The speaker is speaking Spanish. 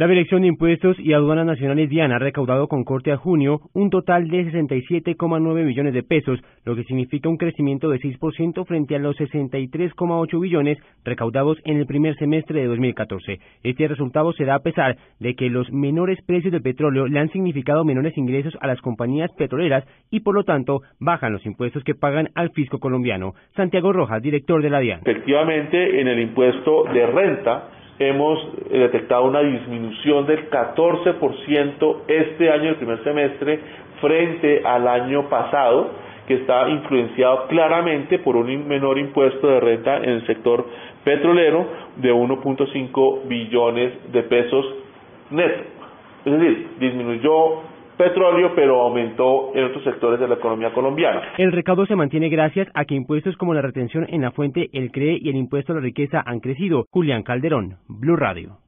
La Dirección de Impuestos y Aduanas Nacionales Diana ha recaudado con corte a junio un total de 67,9 billones de pesos, lo que significa un crecimiento de 6% frente a los 63,8 billones recaudados en el primer semestre de 2014. Este resultado se da a pesar de que los menores precios del petróleo le han significado menores ingresos a las compañías petroleras y por lo tanto bajan los impuestos que pagan al fisco colombiano. Santiago Rojas, director de la DIAN. Efectivamente, en el impuesto de renta hemos eh, detectado una disminución del 14% este año, el primer semestre, frente al año pasado, que está influenciado claramente por un menor impuesto de renta en el sector petrolero de 1.5 billones de pesos netos. Es decir, disminuyó petróleo, pero aumentó en otros sectores de la economía colombiana. El recaudo se mantiene gracias a que impuestos como la retención en la fuente, el CRE y el impuesto a la riqueza han crecido. Julián Calderón, Blue Radio.